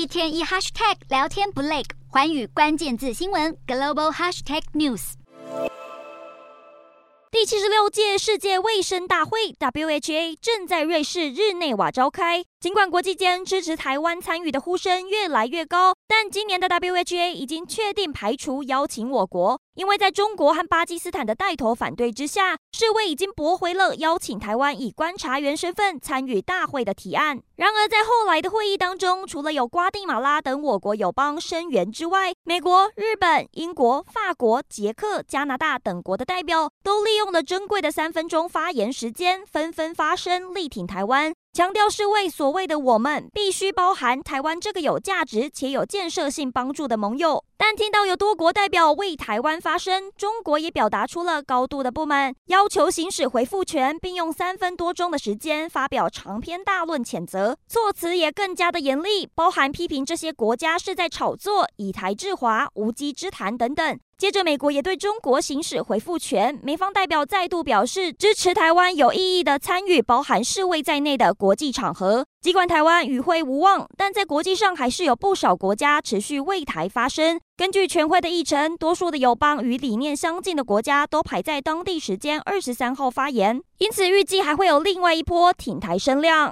一天一 hashtag 聊天不累，环宇关键字新闻 global hashtag news。第七十六届世界卫生大会 （WHA） 正在瑞士日内瓦召开。尽管国际间支持台湾参与的呼声越来越高，但今年的 WHA 已经确定排除邀请我国，因为在中国和巴基斯坦的带头反对之下，世卫已经驳回了邀请台湾以观察员身份参与大会的提案。然而，在后来的会议当中，除了有瓜地马拉等我国友邦声援之外，美国、日本、英国、法国、捷克、加拿大等国的代表都利用了珍贵的三分钟发言时间，纷纷发声力挺台湾。强调是为所谓的“我们”必须包含台湾这个有价值且有建设性帮助的盟友。但听到有多国代表为台湾发声，中国也表达出了高度的不满，要求行使回复权，并用三分多钟的时间发表长篇大论谴责，措辞也更加的严厉，包含批评这些国家是在炒作、以台制华、无稽之谈等等。接着，美国也对中国行使回复权，美方代表再度表示支持台湾有意义的参与包含世卫在内的国际场合。尽管台湾与会无望，但在国际上还是有不少国家持续为台发声。根据全会的议程，多数的友邦与理念相近的国家都排在当地时间二十三号发言，因此预计还会有另外一波挺台声量。